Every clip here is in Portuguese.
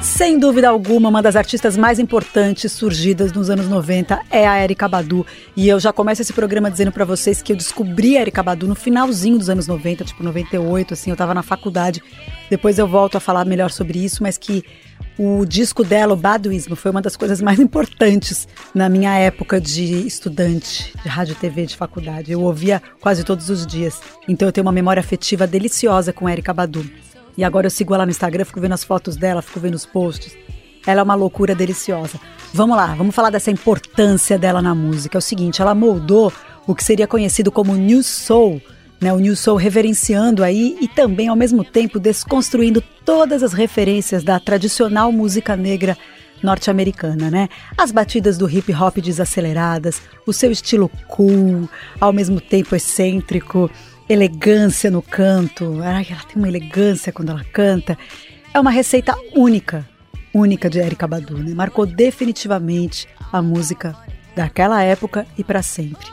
Sem dúvida alguma, uma das artistas mais importantes surgidas nos anos 90 é a Erika Badu. E eu já começo esse programa dizendo para vocês que eu descobri a Erika Badu no finalzinho dos anos 90, tipo 98, assim, eu tava na faculdade. Depois eu volto a falar melhor sobre isso, mas que o disco dela, o Baduísmo, foi uma das coisas mais importantes na minha época de estudante de rádio TV de faculdade. Eu ouvia quase todos os dias. Então eu tenho uma memória afetiva deliciosa com Erika Badu. E agora eu sigo ela no Instagram, fico vendo as fotos dela, fico vendo os posts. Ela é uma loucura deliciosa. Vamos lá, vamos falar dessa importância dela na música. É o seguinte, ela moldou o que seria conhecido como New Soul, né? O New Soul reverenciando aí e também ao mesmo tempo desconstruindo todas as referências da tradicional música negra norte-americana, né? As batidas do hip hop desaceleradas, o seu estilo cool, ao mesmo tempo excêntrico, elegância no canto. Ai, ela tem uma elegância quando ela canta. É uma receita única, única de Erika Badu, né? Marcou definitivamente a música daquela época e para sempre.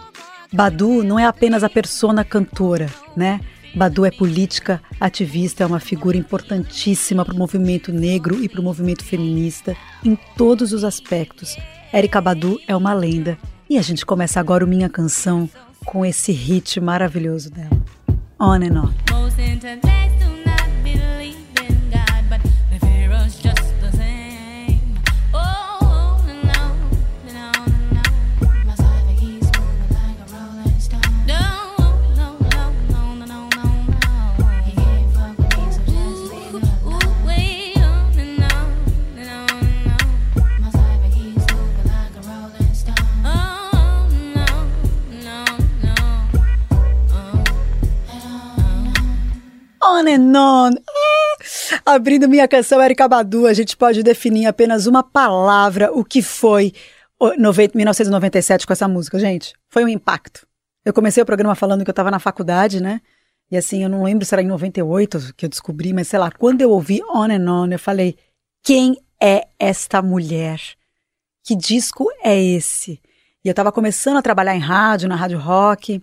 Badu não é apenas a persona cantora, né? Badu é política, ativista, é uma figura importantíssima para o movimento negro e para o movimento feminista em todos os aspectos. Erika Badu é uma lenda e a gente começa agora o Minha Canção com esse hit maravilhoso dela. On and On. On and on. Ah, abrindo minha canção Erika Badu, a gente pode definir em apenas uma palavra o que foi 1997 com essa música, gente. Foi um impacto. Eu comecei o programa falando que eu estava na faculdade, né? E assim, eu não lembro se era em 98 que eu descobri, mas sei lá, quando eu ouvi On and On, eu falei: quem é esta mulher? Que disco é esse? E eu estava começando a trabalhar em rádio, na rádio rock,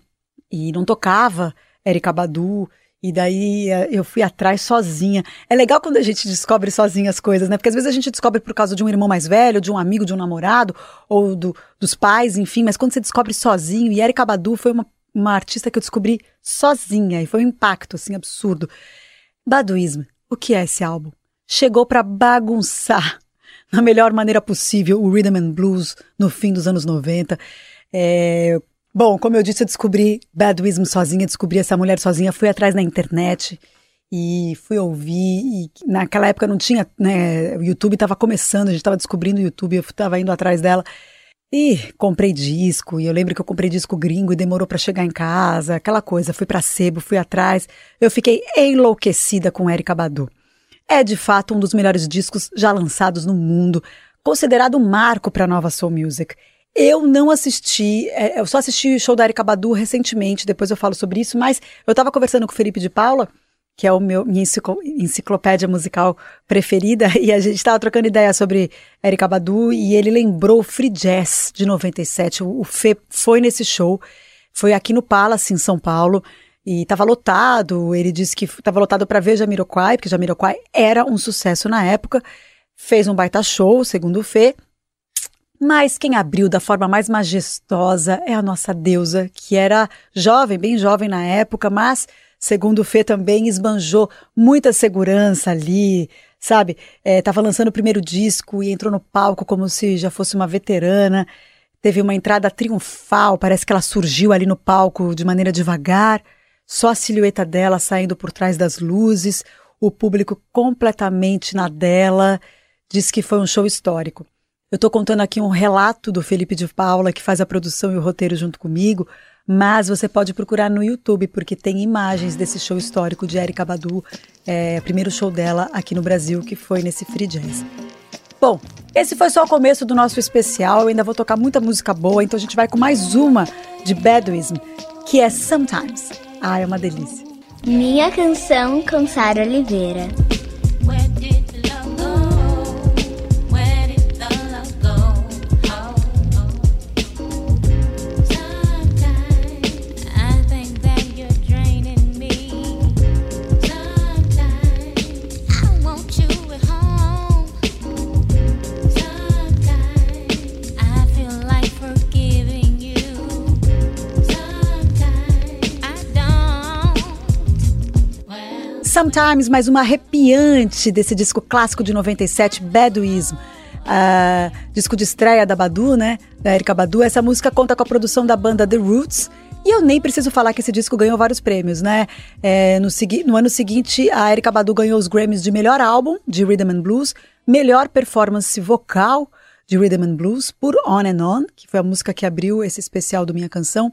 e não tocava Erika Badu. E daí eh, eu fui atrás sozinha. É legal quando a gente descobre sozinha as coisas, né? Porque às vezes a gente descobre por causa de um irmão mais velho, de um amigo, de um namorado, ou do, dos pais, enfim. Mas quando você descobre sozinho, e Erika Badu foi uma, uma artista que eu descobri sozinha, e foi um impacto, assim, absurdo. Baduísmo, o que é esse álbum? Chegou para bagunçar, na melhor maneira possível, o Rhythm and Blues no fim dos anos 90. É, Bom, como eu disse, eu descobri Badwism sozinha, descobri essa mulher sozinha, fui atrás na internet e fui ouvir. E naquela época não tinha, né? O YouTube estava começando, a gente estava descobrindo o YouTube, eu estava indo atrás dela. E comprei disco, e eu lembro que eu comprei disco gringo e demorou para chegar em casa, aquela coisa. Fui para sebo, fui atrás. Eu fiquei enlouquecida com Erika Badu. É de fato um dos melhores discos já lançados no mundo, considerado um marco para a nova soul music. Eu não assisti, é, eu só assisti o show da Erika Badu recentemente, depois eu falo sobre isso, mas eu estava conversando com o Felipe de Paula, que é o meu minha enciclopédia musical preferida, e a gente estava trocando ideia sobre Erika Badu e ele lembrou Free Jazz de 97. O, o Fê foi nesse show, foi aqui no Palace em São Paulo e estava lotado. Ele disse que estava lotado para ver Jamiroquai, porque Jamiroquai era um sucesso na época. Fez um baita show, segundo o Fê. Mas quem abriu da forma mais majestosa é a nossa deusa, que era jovem, bem jovem na época, mas, segundo o Fê, também esbanjou muita segurança ali, sabe? Estava é, lançando o primeiro disco e entrou no palco como se já fosse uma veterana. Teve uma entrada triunfal, parece que ela surgiu ali no palco de maneira devagar, só a silhueta dela saindo por trás das luzes, o público completamente na dela. Diz que foi um show histórico. Eu tô contando aqui um relato do Felipe de Paula, que faz a produção e o roteiro junto comigo, mas você pode procurar no YouTube, porque tem imagens desse show histórico de Erika Badu, é, primeiro show dela aqui no Brasil, que foi nesse Free Jazz. Bom, esse foi só o começo do nosso especial. Eu ainda vou tocar muita música boa, então a gente vai com mais uma de Bedouism, que é Sometimes. Ah, é uma delícia. Minha canção com Sara Oliveira. Sometimes, mais uma arrepiante desse disco clássico de 97, Baduism. Uh, disco de estreia da Badu, né? Da Erika Badu. Essa música conta com a produção da banda The Roots. E eu nem preciso falar que esse disco ganhou vários prêmios, né? É, no, no, ano seguinte, a Erika Badu ganhou os Grammys de melhor álbum de Rhythm and Blues, melhor performance vocal de Rhythm and Blues por On and On, que foi a música que abriu esse especial do Minha Canção.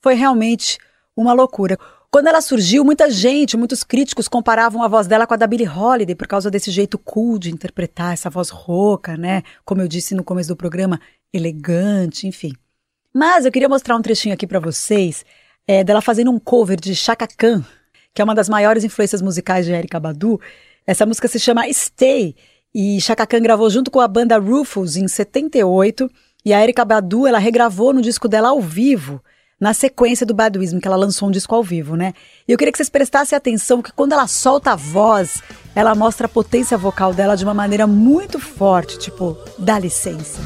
Foi realmente uma loucura. Quando ela surgiu, muita gente, muitos críticos comparavam a voz dela com a da Billie Holiday por causa desse jeito cool de interpretar essa voz rouca, né? Como eu disse no começo do programa, elegante, enfim. Mas eu queria mostrar um trechinho aqui para vocês é, dela fazendo um cover de Chaka Khan, que é uma das maiores influências musicais de Erika Badu. Essa música se chama Stay e Chaka Khan gravou junto com a banda Rufus em 78 e a Erika Badu ela regravou no disco dela ao vivo na sequência do Baduísmo, que ela lançou um disco ao vivo, né? E eu queria que vocês prestassem atenção que quando ela solta a voz, ela mostra a potência vocal dela de uma maneira muito forte, tipo, dá licença.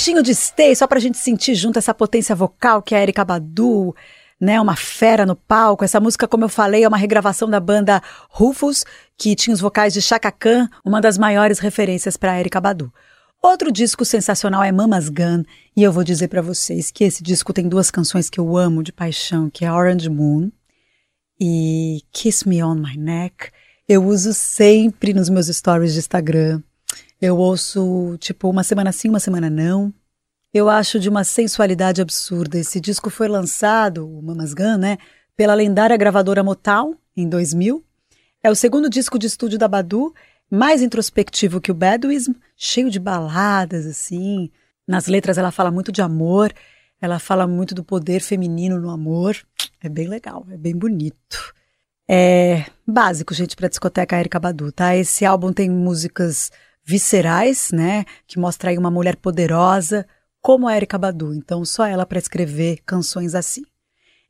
Trechinho de Stay, só pra gente sentir junto essa potência vocal que é a Erika Badu, né, uma fera no palco. Essa música, como eu falei, é uma regravação da banda Rufus, que tinha os vocais de Chaka Khan, uma das maiores referências para Erika Badu. Outro disco sensacional é Mama's Gun, e eu vou dizer para vocês que esse disco tem duas canções que eu amo de paixão, que é Orange Moon e Kiss Me on My Neck. Eu uso sempre nos meus stories de Instagram. Eu ouço, tipo, uma semana sim, uma semana não. Eu acho de uma sensualidade absurda. Esse disco foi lançado, o Mamas Gun, né, pela lendária gravadora Motown, em 2000. É o segundo disco de estúdio da Badu, mais introspectivo que o Baduism, cheio de baladas, assim. Nas letras ela fala muito de amor, ela fala muito do poder feminino no amor. É bem legal, é bem bonito. É básico, gente, para discoteca Erika Badu, tá? Esse álbum tem músicas viscerais, né? Que mostra aí uma mulher poderosa, como a Erika Badu. Então, só ela para escrever canções assim.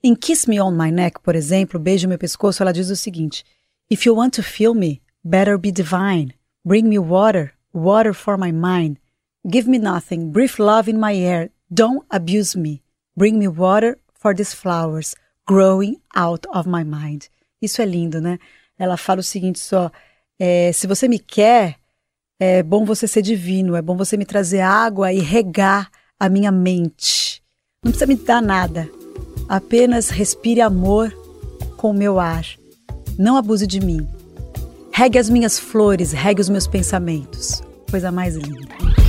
Em Kiss Me On My Neck, por exemplo, Beijo Meu Pescoço, ela diz o seguinte: If you want to feel me, better be divine. Bring me water, water for my mind. Give me nothing, breathe love in my air. Don't abuse me. Bring me water for these flowers growing out of my mind. Isso é lindo, né? Ela fala o seguinte só: é, se você me quer, é bom você ser divino, é bom você me trazer água e regar a minha mente. Não precisa me dar nada. Apenas respire amor com o meu ar. Não abuse de mim. Regue as minhas flores, regue os meus pensamentos. Coisa mais linda.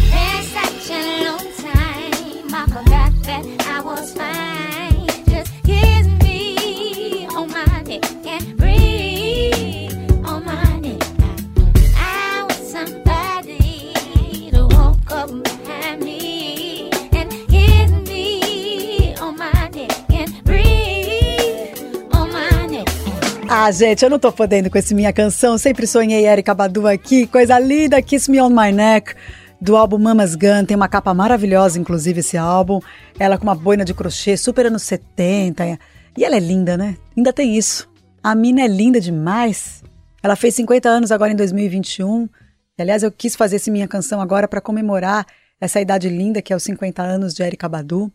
Ah, gente, eu não tô podendo com esse minha canção. Sempre sonhei Erika Badu aqui. Coisa linda, Kiss Me On My Neck. Do álbum Mama's Gun, tem uma capa maravilhosa, inclusive, esse álbum. Ela com uma boina de crochê, super anos 70. E ela é linda, né? Ainda tem isso. A mina é linda demais. Ela fez 50 anos agora em 2021. E, aliás, eu quis fazer essa minha canção agora para comemorar essa idade linda que é os 50 anos de Erika Badu.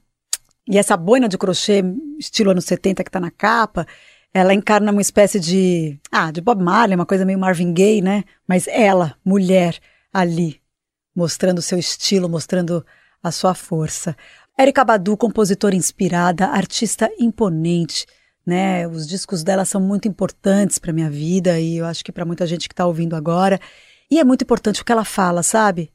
E essa boina de crochê, estilo anos 70 que tá na capa, ela encarna uma espécie de. Ah, de Bob Marley, uma coisa meio Marvin Gaye, né? Mas ela, mulher, ali, mostrando seu estilo, mostrando a sua força. Erika Badu, compositora inspirada, artista imponente, né? Os discos dela são muito importantes para minha vida e eu acho que para muita gente que está ouvindo agora. E é muito importante o que ela fala, sabe?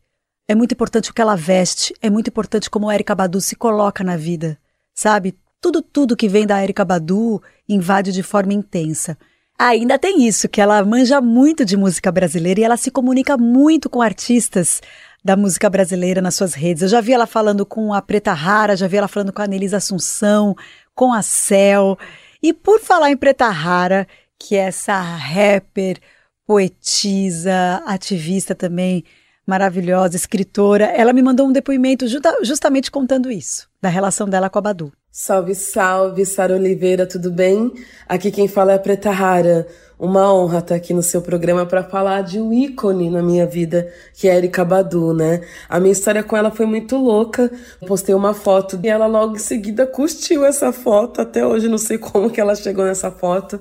É muito importante o que ela veste, é muito importante como Erika Badu se coloca na vida, sabe? Tudo, tudo que vem da Erika Badu invade de forma intensa. Ainda tem isso, que ela manja muito de música brasileira e ela se comunica muito com artistas da música brasileira nas suas redes. Eu já vi ela falando com a Preta Rara, já vi ela falando com a Anelisa Assunção, com a Cel. E por falar em Preta Rara, que é essa rapper, poetisa, ativista também, maravilhosa, escritora, ela me mandou um depoimento justa, justamente contando isso, da relação dela com a Badu. Salve, salve, Sara Oliveira, tudo bem? Aqui quem fala é a Preta Rara. Uma honra estar aqui no seu programa para falar de um ícone na minha vida, que é Erika Badu, né? A minha história com ela foi muito louca. postei uma foto e ela logo em seguida curtiu essa foto. Até hoje não sei como que ela chegou nessa foto.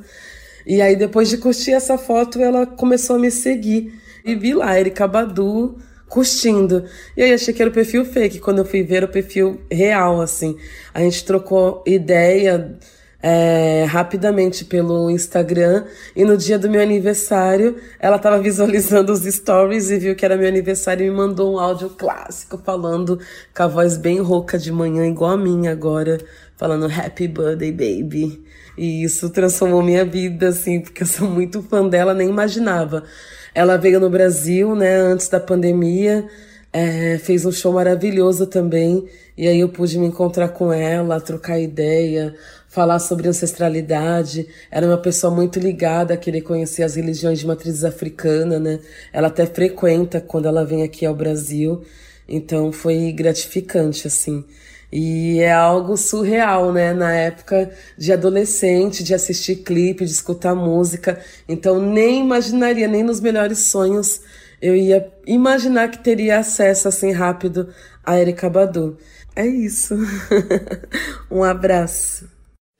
E aí depois de curtir essa foto, ela começou a me seguir. E vi lá, Erika Badu, curtindo. E aí achei que era o perfil fake. Quando eu fui ver o perfil real, assim. A gente trocou ideia é, rapidamente pelo Instagram e no dia do meu aniversário ela estava visualizando os stories e viu que era meu aniversário e me mandou um áudio clássico falando com a voz bem rouca de manhã, igual a minha agora, falando Happy Birthday Baby. E isso transformou minha vida, assim, porque eu sou muito fã dela, nem imaginava. Ela veio no Brasil, né, antes da pandemia, é, fez um show maravilhoso também, e aí eu pude me encontrar com ela, trocar ideia, falar sobre ancestralidade. Era uma pessoa muito ligada a querer conhecer as religiões de matriz africana, né? Ela até frequenta quando ela vem aqui ao Brasil. Então foi gratificante, assim. E é algo surreal, né? Na época de adolescente, de assistir clipe, de escutar música. Então nem imaginaria, nem nos melhores sonhos, eu ia imaginar que teria acesso assim rápido a Erika Badu. É isso. um abraço.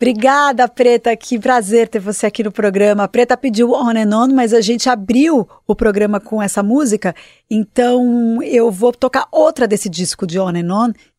Obrigada, Preta. Que prazer ter você aqui no programa. A Preta pediu On and On, mas a gente abriu o programa com essa música. Então eu vou tocar outra desse disco de On and On,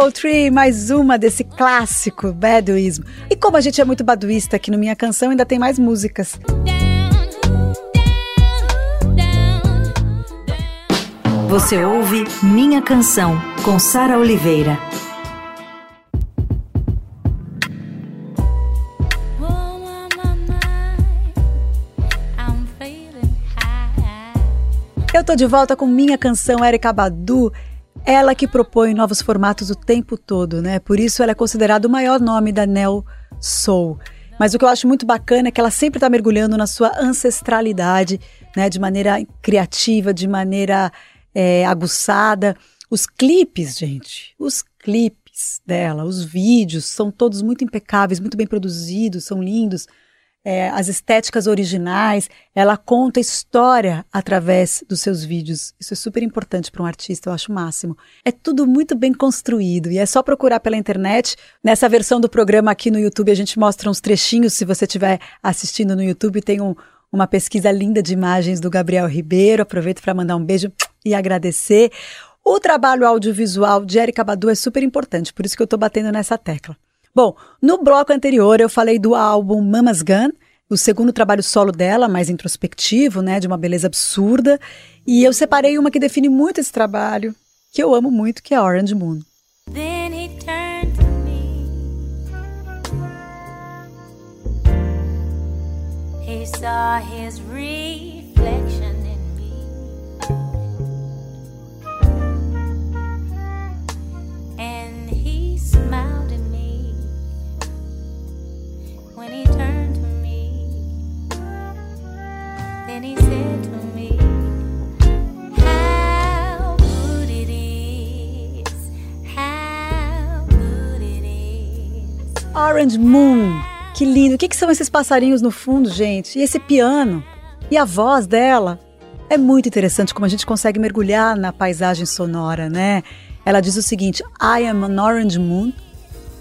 Apple Tree, mais uma desse clássico baduísmo. E como a gente é muito baduísta aqui no Minha Canção, ainda tem mais músicas. Você ouve Minha Canção, com Sara Oliveira. Eu tô de volta com minha canção Erika Badu, ela que propõe novos formatos o tempo todo, né? Por isso ela é considerada o maior nome da Neo Soul. Mas o que eu acho muito bacana é que ela sempre está mergulhando na sua ancestralidade, né? De maneira criativa, de maneira é, aguçada. Os clipes, gente, os clipes dela, os vídeos são todos muito impecáveis, muito bem produzidos, são lindos é, as estéticas originais, ela conta história através dos seus vídeos. Isso é super importante para um artista, eu acho o máximo. É tudo muito bem construído e é só procurar pela internet. Nessa versão do programa aqui no YouTube, a gente mostra uns trechinhos. Se você estiver assistindo no YouTube, tem um, uma pesquisa linda de imagens do Gabriel Ribeiro. Aproveito para mandar um beijo e agradecer. O trabalho audiovisual de Erika Badu é super importante, por isso que eu estou batendo nessa tecla. Bom, no bloco anterior eu falei do álbum Mama's Gun, o segundo trabalho solo dela, mais introspectivo, né, de uma beleza absurda, e eu separei uma que define muito esse trabalho, que eu amo muito, que é Orange Moon. Then he turned to me. He saw his reflection in me. Orange Moon. Que lindo. O que, que são esses passarinhos no fundo, gente? E esse piano? E a voz dela? É muito interessante como a gente consegue mergulhar na paisagem sonora, né? Ela diz o seguinte: I am an orange moon.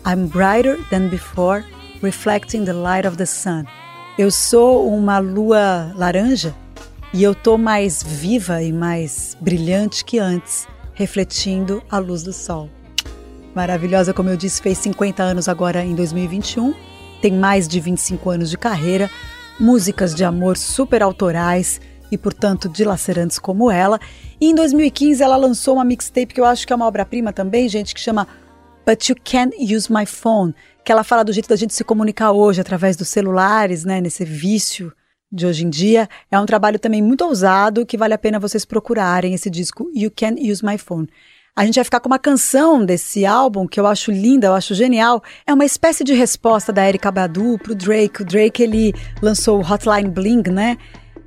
I'm brighter than before, reflecting the light of the sun. Eu sou uma lua laranja e eu tô mais viva e mais brilhante que antes, refletindo a luz do sol. Maravilhosa, como eu disse, fez 50 anos agora em 2021, tem mais de 25 anos de carreira, músicas de amor super autorais e, portanto, dilacerantes como ela. E em 2015 ela lançou uma mixtape que eu acho que é uma obra-prima também, gente, que chama But You Can't Use My Phone, que ela fala do jeito da gente se comunicar hoje através dos celulares, né, nesse vício de hoje em dia. É um trabalho também muito ousado que vale a pena vocês procurarem esse disco You Can't Use My Phone. A gente vai ficar com uma canção desse álbum que eu acho linda, eu acho genial. É uma espécie de resposta da Erika Badu pro Drake. O Drake ele lançou o Hotline Bling, né?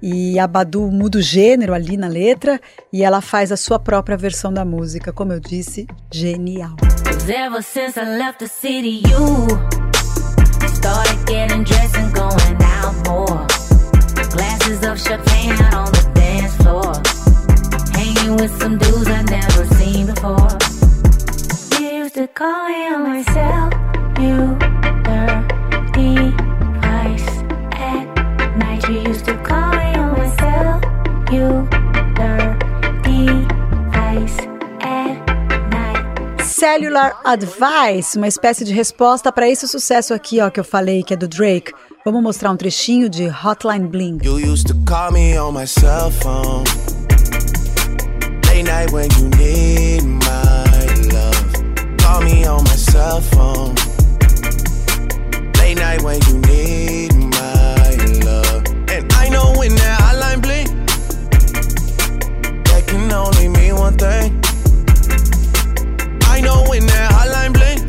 E a Badu muda o gênero ali na letra e ela faz a sua própria versão da música, como eu disse, genial. Ever since I left the city, you started getting dressed and going out more. Glasses of champagne out on the dance floor. Hanging with some dudes I never seen before. You used to call me on myself, you dirty vice. At night you used to call Cellular Advice, uma espécie de resposta para esse sucesso aqui, ó, que eu falei, que é do Drake. Vamos mostrar um trechinho de Hotline Bling. You used to call me on my cell phone. Night when you need my love. Call me on my cell phone. Late night when you need my love. And I know when that hotline bling, that can only mean one thing. know when that hotline blink,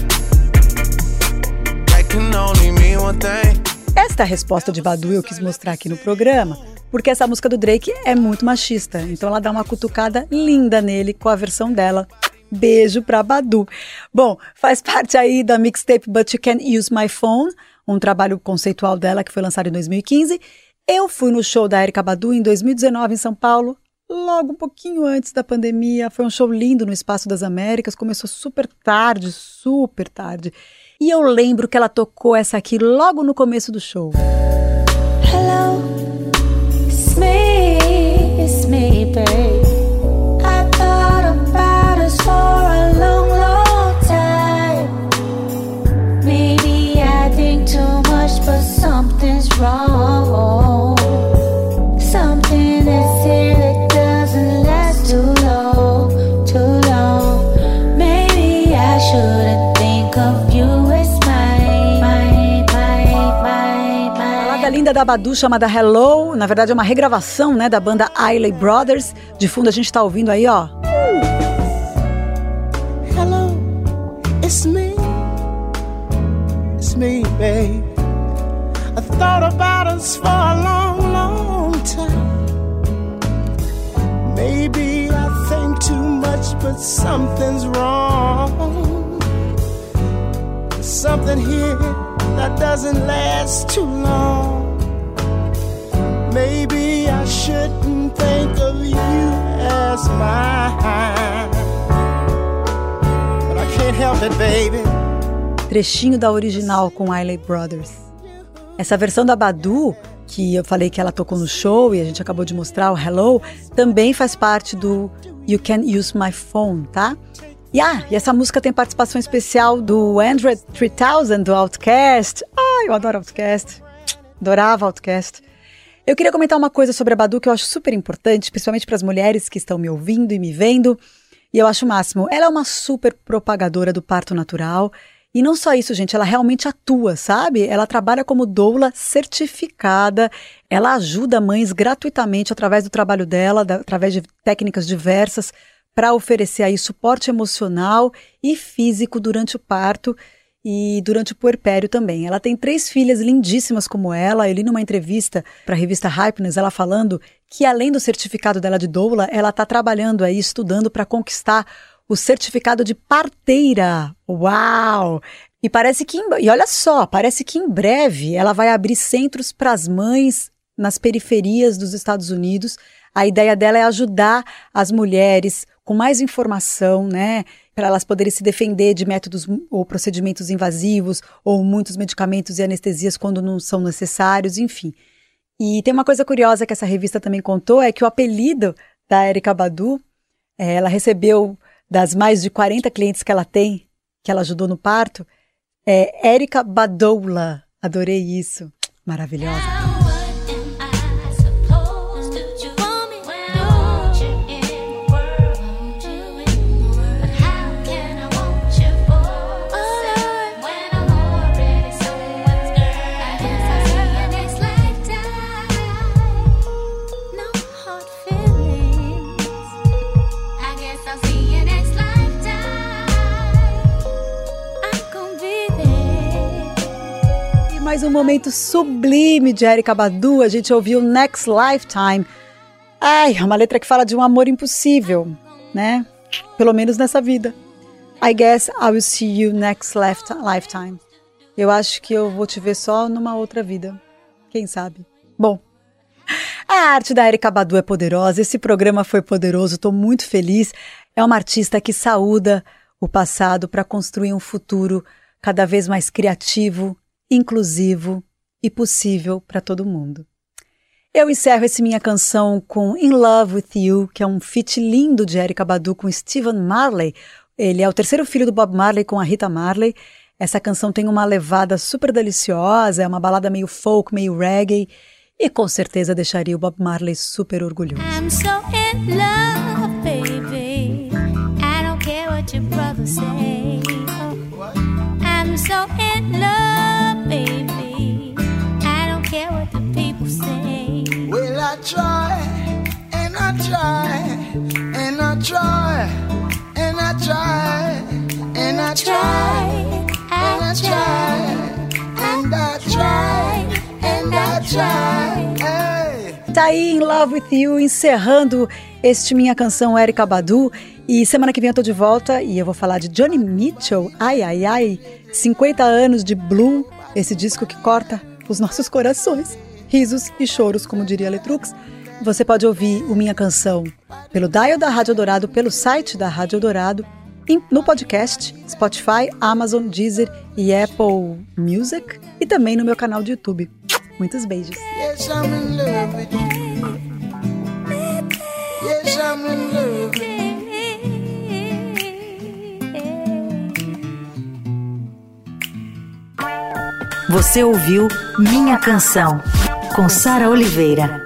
that can only mean one thing. Esta é resposta de Badu eu quis mostrar aqui no programa, porque essa música do Drake é muito machista. Então ela dá uma cutucada linda nele com a versão dela. Beijo pra Badu. Bom, faz parte aí da mixtape But You Can Use My Phone, um trabalho conceitual dela que foi lançado em 2015. Eu fui no show da Erika Badu em 2019 em São Paulo logo um pouquinho antes da pandemia. Foi um show lindo no Espaço das Américas, começou super tarde, super tarde. E eu lembro que ela tocou essa aqui logo no começo do show. Me, it's me, babe. Da Badu chamada Hello, na verdade é uma regravação, né, da banda Ailey Brothers. De fundo a gente está ouvindo aí, ó. Hello, it's me. It's me, babe. I thought about us for a long, long time. Maybe I think too much, but something's wrong. something here that doesn't last too long. Maybe I shouldn't think of you as mine. But I can't help it, baby. Trechinho da original com Ailey Brothers. Essa versão da Badu, que eu falei que ela tocou no show e a gente acabou de mostrar, o Hello, também faz parte do You Can Use My Phone, tá? E, ah, e essa música tem participação especial do Android 3000 do Outcast. Ah, eu adoro Outcast. Adorava Outcast. Eu queria comentar uma coisa sobre a Badu que eu acho super importante, principalmente para as mulheres que estão me ouvindo e me vendo. E eu acho o máximo. Ela é uma super propagadora do parto natural. E não só isso, gente, ela realmente atua, sabe? Ela trabalha como doula certificada. Ela ajuda mães gratuitamente através do trabalho dela, da, através de técnicas diversas, para oferecer aí suporte emocional e físico durante o parto e durante o puerpério também. Ela tem três filhas lindíssimas como ela. Eu li numa entrevista para a revista Hypeness ela falando que além do certificado dela de doula, ela está trabalhando aí, estudando para conquistar o certificado de parteira. Uau! E parece que, e olha só, parece que em breve ela vai abrir centros para as mães nas periferias dos Estados Unidos. A ideia dela é ajudar as mulheres com mais informação, né, para elas poderem se defender de métodos ou procedimentos invasivos ou muitos medicamentos e anestesias quando não são necessários, enfim. E tem uma coisa curiosa que essa revista também contou é que o apelido da Erika Badu, é, ela recebeu das mais de 40 clientes que ela tem, que ela ajudou no parto, é Erika Badoula. Adorei isso. Maravilhosa. Mais um momento sublime de Erika Badu. A gente ouviu Next Lifetime. Ai, é uma letra que fala de um amor impossível, né? Pelo menos nessa vida. I guess I will see you next lifetime. Eu acho que eu vou te ver só numa outra vida. Quem sabe? Bom, a arte da Erika Badu é poderosa. Esse programa foi poderoso. Estou muito feliz. É uma artista que saúda o passado para construir um futuro cada vez mais criativo, inclusivo e possível para todo mundo. Eu encerro esse minha canção com In Love With You, que é um feat lindo de Erika Badu com Stephen Marley. Ele é o terceiro filho do Bob Marley com a Rita Marley. Essa canção tem uma levada super deliciosa, é uma balada meio folk, meio reggae, e com certeza deixaria o Bob Marley super orgulhoso. I'm so in love, Try, and I try, and I try, and I try, and I try, and I try, and I try. Tá aí em Love With You, encerrando este Minha Canção Erika Badu. E semana que vem eu tô de volta e eu vou falar de Johnny Mitchell. Ai, ai, ai. 50 anos de Blue esse disco que corta os nossos corações, risos e choros, como diria Letrux. Você pode ouvir o Minha Canção pelo dial da Rádio Dourado, pelo site da Rádio Dourado, no podcast, Spotify, Amazon, Deezer e Apple Music e também no meu canal de YouTube. Muitos beijos. Yes, Você ouviu Minha Canção, com Sara Oliveira.